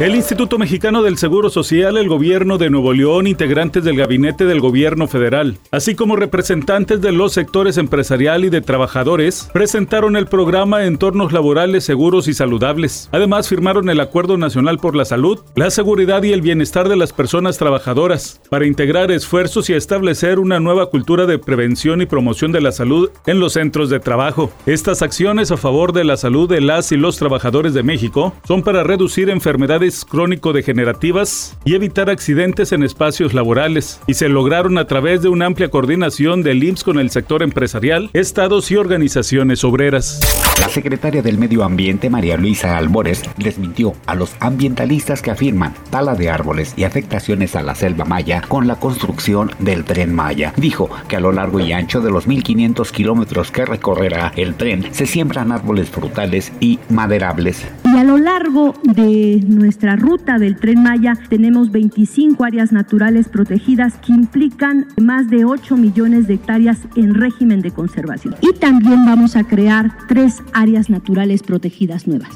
El Instituto Mexicano del Seguro Social, el Gobierno de Nuevo León, integrantes del Gabinete del Gobierno Federal, así como representantes de los sectores empresarial y de trabajadores, presentaron el programa Entornos Laborales Seguros y Saludables. Además, firmaron el Acuerdo Nacional por la Salud, la Seguridad y el Bienestar de las Personas Trabajadoras, para integrar esfuerzos y establecer una nueva cultura de prevención y promoción de la salud en los centros de trabajo. Estas acciones a favor de la salud de las y los trabajadores de México son para reducir enfermedades crónico-degenerativas y evitar accidentes en espacios laborales, y se lograron a través de una amplia coordinación del IMSS con el sector empresarial, estados y organizaciones obreras. La secretaria del Medio Ambiente, María Luisa Albores, desmintió a los ambientalistas que afirman tala de árboles y afectaciones a la selva maya con la construcción del tren Maya. Dijo que a lo largo y ancho de los 1.500 kilómetros que recorrerá el tren se siembran árboles frutales y maderables. Y a lo largo de nuestra ruta del tren Maya tenemos 25 áreas naturales protegidas que implican más de 8 millones de hectáreas en régimen de conservación. Y también vamos a crear tres áreas naturales protegidas nuevas.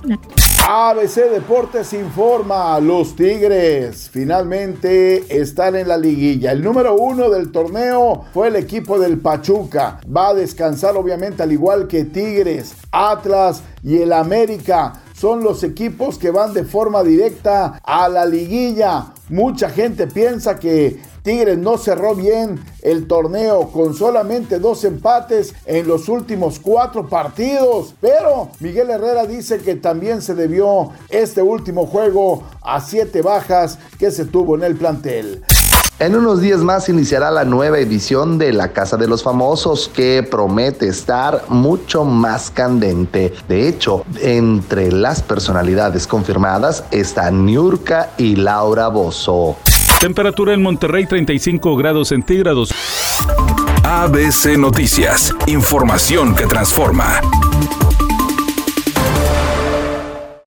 ABC Deportes informa, los Tigres finalmente están en la liguilla. El número uno del torneo fue el equipo del Pachuca. Va a descansar obviamente al igual que Tigres, Atlas y el América son los equipos que van de forma directa a la liguilla. Mucha gente piensa que Tigres no cerró bien el torneo con solamente dos empates en los últimos cuatro partidos. Pero Miguel Herrera dice que también se debió este último juego a siete bajas que se tuvo en el plantel. En unos días más iniciará la nueva edición de La Casa de los Famosos que promete estar mucho más candente. De hecho, entre las personalidades confirmadas están Niurka y Laura Bozo. Temperatura en Monterrey 35 grados centígrados. ABC Noticias, información que transforma.